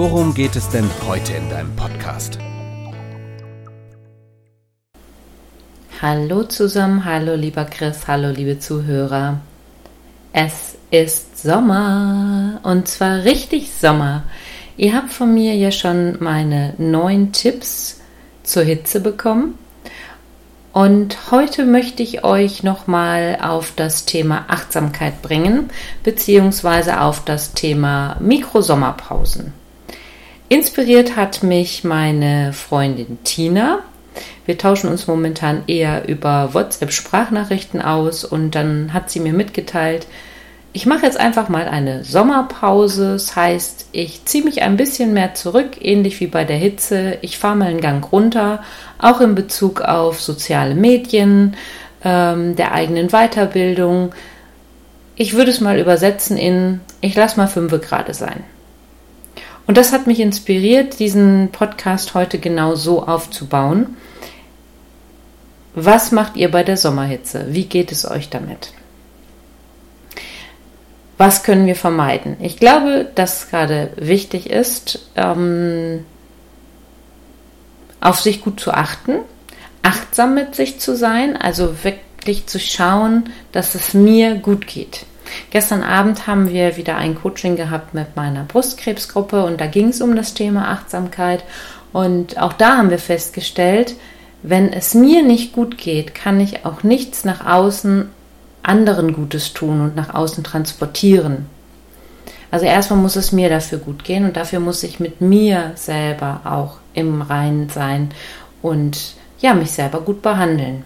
worum geht es denn heute in deinem Podcast? Hallo zusammen, hallo lieber Chris, hallo liebe Zuhörer. Es ist Sommer und zwar richtig Sommer. Ihr habt von mir ja schon meine neun Tipps zur Hitze bekommen. Und heute möchte ich euch nochmal auf das Thema Achtsamkeit bringen, beziehungsweise auf das Thema Mikrosommerpausen. Inspiriert hat mich meine Freundin Tina. Wir tauschen uns momentan eher über WhatsApp-Sprachnachrichten aus und dann hat sie mir mitgeteilt, ich mache jetzt einfach mal eine Sommerpause. Das heißt, ich ziehe mich ein bisschen mehr zurück, ähnlich wie bei der Hitze. Ich fahre mal einen Gang runter, auch in Bezug auf soziale Medien, ähm, der eigenen Weiterbildung. Ich würde es mal übersetzen in, ich lasse mal fünf Grad sein. Und das hat mich inspiriert, diesen Podcast heute genau so aufzubauen. Was macht ihr bei der Sommerhitze? Wie geht es euch damit? Was können wir vermeiden? Ich glaube, dass gerade wichtig ist, ähm, auf sich gut zu achten, achtsam mit sich zu sein, also wirklich zu schauen, dass es mir gut geht. Gestern Abend haben wir wieder ein Coaching gehabt mit meiner Brustkrebsgruppe und da ging es um das Thema Achtsamkeit und auch da haben wir festgestellt, wenn es mir nicht gut geht, kann ich auch nichts nach außen anderen Gutes tun und nach außen transportieren. Also erstmal muss es mir dafür gut gehen und dafür muss ich mit mir selber auch im Reinen sein und ja, mich selber gut behandeln.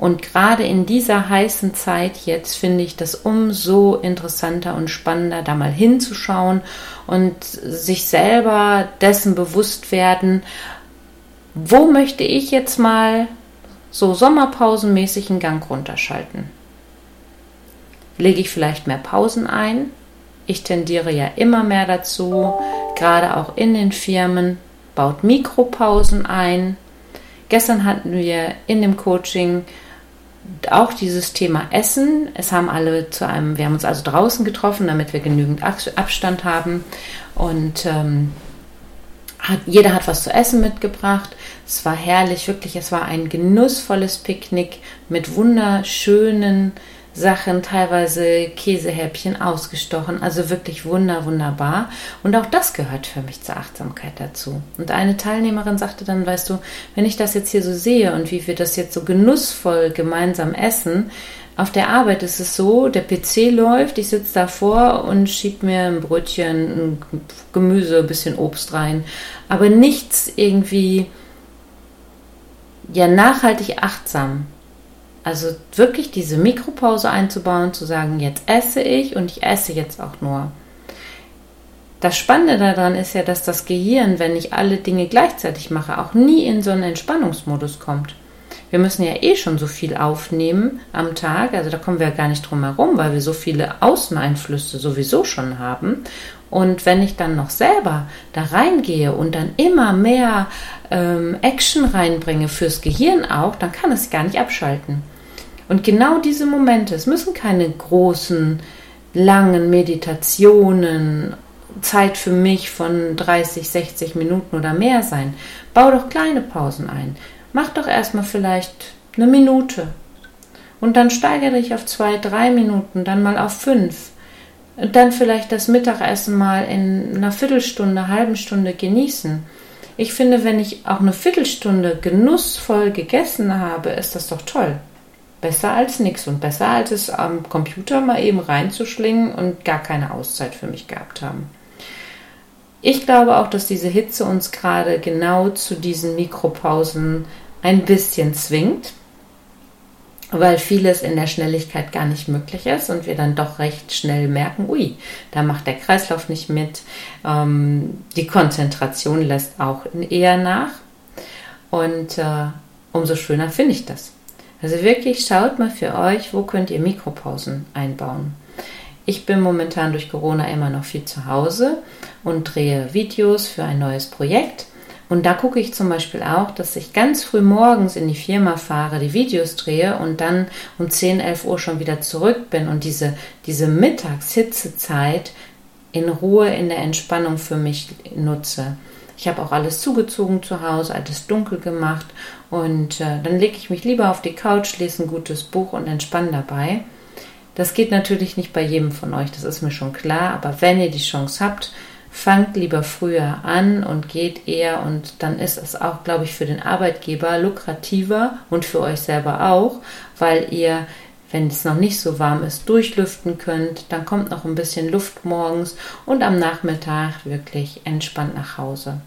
Und gerade in dieser heißen Zeit jetzt finde ich das umso interessanter und spannender, da mal hinzuschauen und sich selber dessen bewusst werden, wo möchte ich jetzt mal so sommerpausenmäßig einen Gang runterschalten lege ich vielleicht mehr Pausen ein. Ich tendiere ja immer mehr dazu, gerade auch in den Firmen, baut Mikropausen ein. Gestern hatten wir in dem Coaching auch dieses Thema Essen. Es haben alle zu einem, wir haben uns also draußen getroffen, damit wir genügend Abstand haben. Und ähm, hat, jeder hat was zu essen mitgebracht. Es war herrlich, wirklich. Es war ein genussvolles Picknick mit wunderschönen Sachen, teilweise Käsehäppchen ausgestochen, also wirklich wunder, wunderbar. Und auch das gehört für mich zur Achtsamkeit dazu. Und eine Teilnehmerin sagte dann, weißt du, wenn ich das jetzt hier so sehe und wie wir das jetzt so genussvoll gemeinsam essen, auf der Arbeit ist es so, der PC läuft, ich sitze davor und schiebe mir ein Brötchen, ein Gemüse, ein bisschen Obst rein, aber nichts irgendwie ja nachhaltig achtsam. Also wirklich diese Mikropause einzubauen, zu sagen, jetzt esse ich und ich esse jetzt auch nur. Das Spannende daran ist ja, dass das Gehirn, wenn ich alle Dinge gleichzeitig mache, auch nie in so einen Entspannungsmodus kommt. Wir müssen ja eh schon so viel aufnehmen am Tag, also da kommen wir ja gar nicht drum herum, weil wir so viele Außeneinflüsse sowieso schon haben. Und wenn ich dann noch selber da reingehe und dann immer mehr ähm, Action reinbringe fürs Gehirn auch, dann kann es gar nicht abschalten. Und genau diese Momente, es müssen keine großen, langen Meditationen, Zeit für mich von 30, 60 Minuten oder mehr sein. Bau doch kleine Pausen ein. Mach doch erstmal vielleicht eine Minute. Und dann steigere dich auf zwei, drei Minuten, dann mal auf fünf. Und dann vielleicht das Mittagessen mal in einer Viertelstunde, halben Stunde genießen. Ich finde, wenn ich auch eine Viertelstunde genussvoll gegessen habe, ist das doch toll. Besser als nichts und besser als es am Computer mal eben reinzuschlingen und gar keine Auszeit für mich gehabt haben. Ich glaube auch, dass diese Hitze uns gerade genau zu diesen Mikropausen ein bisschen zwingt. weil vieles in der Schnelligkeit gar nicht möglich ist und wir dann doch recht schnell merken, ui, da macht der Kreislauf nicht mit, ähm, die Konzentration lässt auch eher nach und äh, umso schöner finde ich das. Also wirklich schaut mal für euch, wo könnt ihr Mikropausen einbauen. Ich bin momentan durch Corona immer noch viel zu Hause und drehe Videos für ein neues Projekt und da gucke ich zum Beispiel auch, dass ich ganz früh morgens in die Firma fahre, die Videos drehe und dann um 10, 11 Uhr schon wieder zurück bin und diese, diese Mittagshitzezeit in Ruhe in der Entspannung für mich nutze. Ich habe auch alles zugezogen zu Hause, alles dunkel gemacht und äh, dann lege ich mich lieber auf die Couch, lese ein gutes Buch und entspanne dabei. Das geht natürlich nicht bei jedem von euch, das ist mir schon klar, aber wenn ihr die Chance habt, fangt lieber früher an und geht eher und dann ist es auch, glaube ich, für den Arbeitgeber lukrativer und für euch selber auch, weil ihr, wenn es noch nicht so warm ist, durchlüften könnt. Dann kommt noch ein bisschen Luft morgens und am Nachmittag wirklich entspannt nach Hause.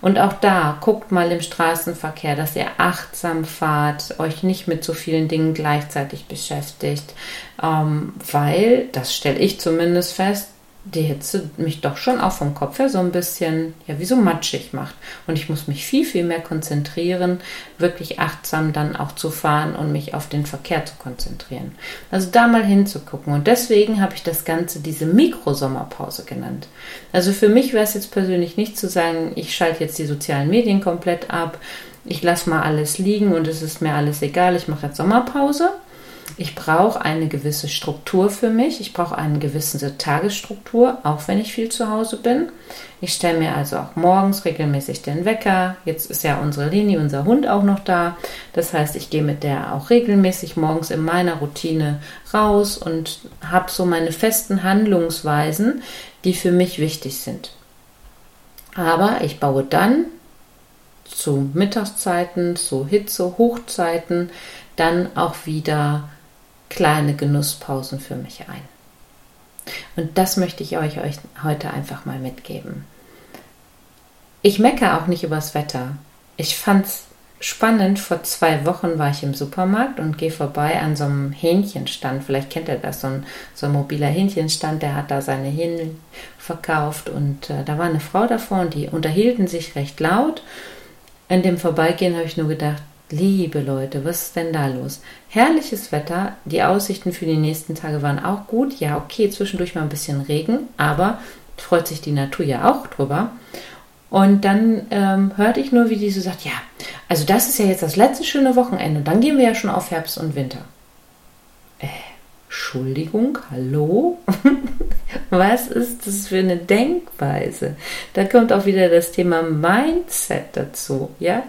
Und auch da guckt mal im Straßenverkehr, dass ihr achtsam fahrt, euch nicht mit so vielen Dingen gleichzeitig beschäftigt, ähm, weil, das stelle ich zumindest fest, die Hitze mich doch schon auch vom Kopf her so ein bisschen, ja, wie so matschig macht. Und ich muss mich viel, viel mehr konzentrieren, wirklich achtsam dann auch zu fahren und mich auf den Verkehr zu konzentrieren. Also da mal hinzugucken. Und deswegen habe ich das Ganze diese Mikrosommerpause genannt. Also für mich wäre es jetzt persönlich nicht zu sagen, ich schalte jetzt die sozialen Medien komplett ab, ich lasse mal alles liegen und es ist mir alles egal, ich mache jetzt Sommerpause ich brauche eine gewisse Struktur für mich. Ich brauche eine gewisse Tagesstruktur, auch wenn ich viel zu Hause bin. Ich stelle mir also auch morgens regelmäßig den Wecker. Jetzt ist ja unsere Linie, unser Hund auch noch da. Das heißt, ich gehe mit der auch regelmäßig morgens in meiner Routine raus und habe so meine festen Handlungsweisen, die für mich wichtig sind. Aber ich baue dann zu Mittagszeiten, zu Hitze, Hochzeiten dann auch wieder kleine Genusspausen für mich ein. Und das möchte ich euch, euch heute einfach mal mitgeben. Ich meckere auch nicht übers Wetter. Ich fand es spannend. Vor zwei Wochen war ich im Supermarkt und gehe vorbei an so einem Hähnchenstand. Vielleicht kennt ihr das, so ein, so ein mobiler Hähnchenstand, der hat da seine Hähnen verkauft. Und äh, da war eine Frau davor und die unterhielten sich recht laut. In dem Vorbeigehen habe ich nur gedacht, Liebe Leute, was ist denn da los? Herrliches Wetter, die Aussichten für die nächsten Tage waren auch gut. Ja, okay, zwischendurch mal ein bisschen Regen, aber freut sich die Natur ja auch drüber. Und dann ähm, hörte ich nur, wie die so sagt, ja, also das ist ja jetzt das letzte schöne Wochenende. Dann gehen wir ja schon auf Herbst und Winter. Äh, Entschuldigung, hallo? Was ist das für eine Denkweise? Da kommt auch wieder das Thema Mindset dazu, ja?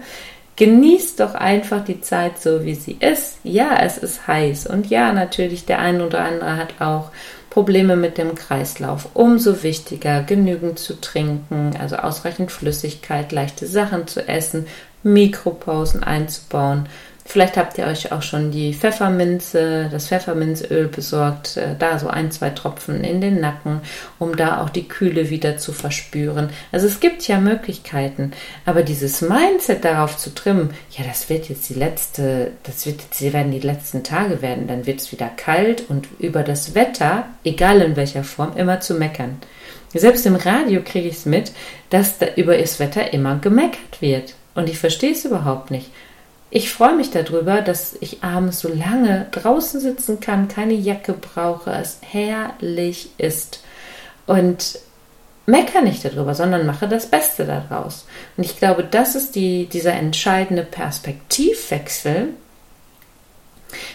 Genießt doch einfach die Zeit so, wie sie ist. Ja, es ist heiß und ja, natürlich, der ein oder andere hat auch Probleme mit dem Kreislauf. Umso wichtiger, genügend zu trinken, also ausreichend Flüssigkeit, leichte Sachen zu essen, Mikropausen einzubauen, Vielleicht habt ihr euch auch schon die Pfefferminze, das Pfefferminzöl besorgt, äh, da so ein, zwei Tropfen in den Nacken, um da auch die Kühle wieder zu verspüren. Also es gibt ja Möglichkeiten, aber dieses Mindset darauf zu trimmen, ja, das wird jetzt die letzte, das wird jetzt, werden die letzten Tage werden, dann wird es wieder kalt und über das Wetter, egal in welcher Form, immer zu meckern. Selbst im Radio kriege ich es mit, dass da über das Wetter immer gemeckert wird. Und ich verstehe es überhaupt nicht. Ich freue mich darüber, dass ich abends so lange draußen sitzen kann, keine Jacke brauche, es herrlich ist. Und meckere nicht darüber, sondern mache das Beste daraus. Und ich glaube, das ist die, dieser entscheidende Perspektivwechsel,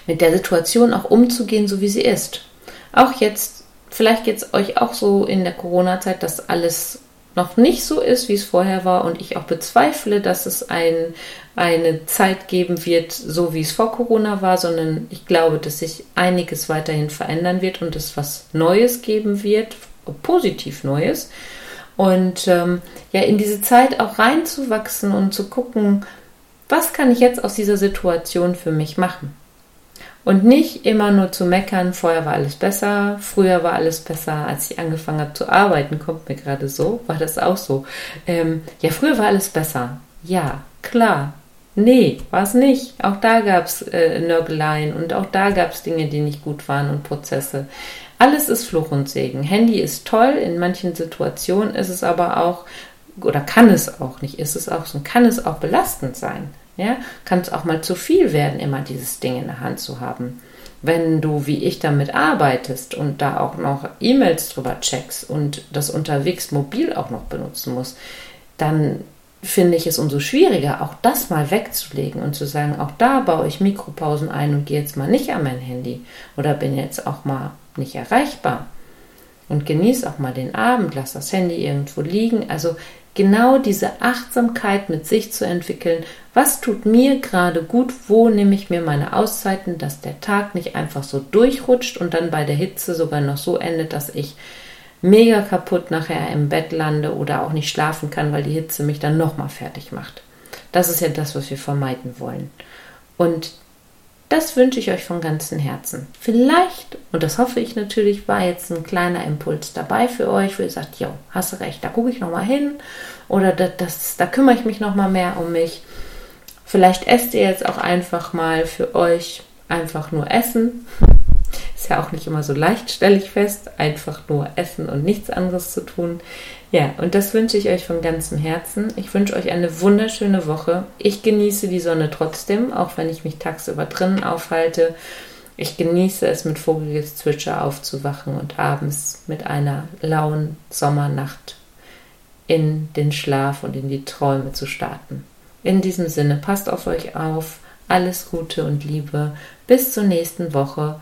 mit der Situation auch umzugehen, so wie sie ist. Auch jetzt, vielleicht geht es euch auch so in der Corona-Zeit, dass alles noch nicht so ist, wie es vorher war und ich auch bezweifle, dass es ein, eine Zeit geben wird, so wie es vor Corona war, sondern ich glaube, dass sich einiges weiterhin verändern wird und es was Neues geben wird, positiv Neues. Und ähm, ja, in diese Zeit auch reinzuwachsen und zu gucken, was kann ich jetzt aus dieser Situation für mich machen? Und nicht immer nur zu meckern, vorher war alles besser, früher war alles besser, als ich angefangen habe zu arbeiten, kommt mir gerade so, war das auch so. Ähm, ja, früher war alles besser. Ja, klar. Nee, war es nicht. Auch da gab es äh, Nörgeleien und auch da gab es Dinge, die nicht gut waren und Prozesse. Alles ist Fluch und Segen. Handy ist toll, in manchen Situationen ist es aber auch, oder kann es auch nicht, ist es auch so, kann es auch belastend sein. Ja, kann es auch mal zu viel werden, immer dieses Ding in der Hand zu haben. Wenn du wie ich damit arbeitest und da auch noch E-Mails drüber checkst und das unterwegs mobil auch noch benutzen musst, dann finde ich es umso schwieriger, auch das mal wegzulegen und zu sagen, auch da baue ich Mikropausen ein und gehe jetzt mal nicht an mein Handy oder bin jetzt auch mal nicht erreichbar. Und genieße auch mal den Abend, lass das Handy irgendwo liegen. Also genau diese Achtsamkeit mit sich zu entwickeln. Was tut mir gerade gut? Wo nehme ich mir meine Auszeiten, dass der Tag nicht einfach so durchrutscht und dann bei der Hitze sogar noch so endet, dass ich mega kaputt nachher im Bett lande oder auch nicht schlafen kann, weil die Hitze mich dann nochmal fertig macht. Das ist ja das, was wir vermeiden wollen. Und das wünsche ich euch von ganzem Herzen. Vielleicht, und das hoffe ich natürlich, war jetzt ein kleiner Impuls dabei für euch, wo ihr sagt, jo, hast du recht, da gucke ich nochmal hin oder das, das, da kümmere ich mich nochmal mehr um mich. Vielleicht esst ihr jetzt auch einfach mal für euch einfach nur Essen ist ja auch nicht immer so leicht, stelle ich fest, einfach nur essen und nichts anderes zu tun. Ja, und das wünsche ich euch von ganzem Herzen. Ich wünsche euch eine wunderschöne Woche. Ich genieße die Sonne trotzdem, auch wenn ich mich tagsüber drinnen aufhalte. Ich genieße es, mit Vogelgezwitscher aufzuwachen und abends mit einer lauen Sommernacht in den Schlaf und in die Träume zu starten. In diesem Sinne, passt auf euch auf. Alles Gute und Liebe. Bis zur nächsten Woche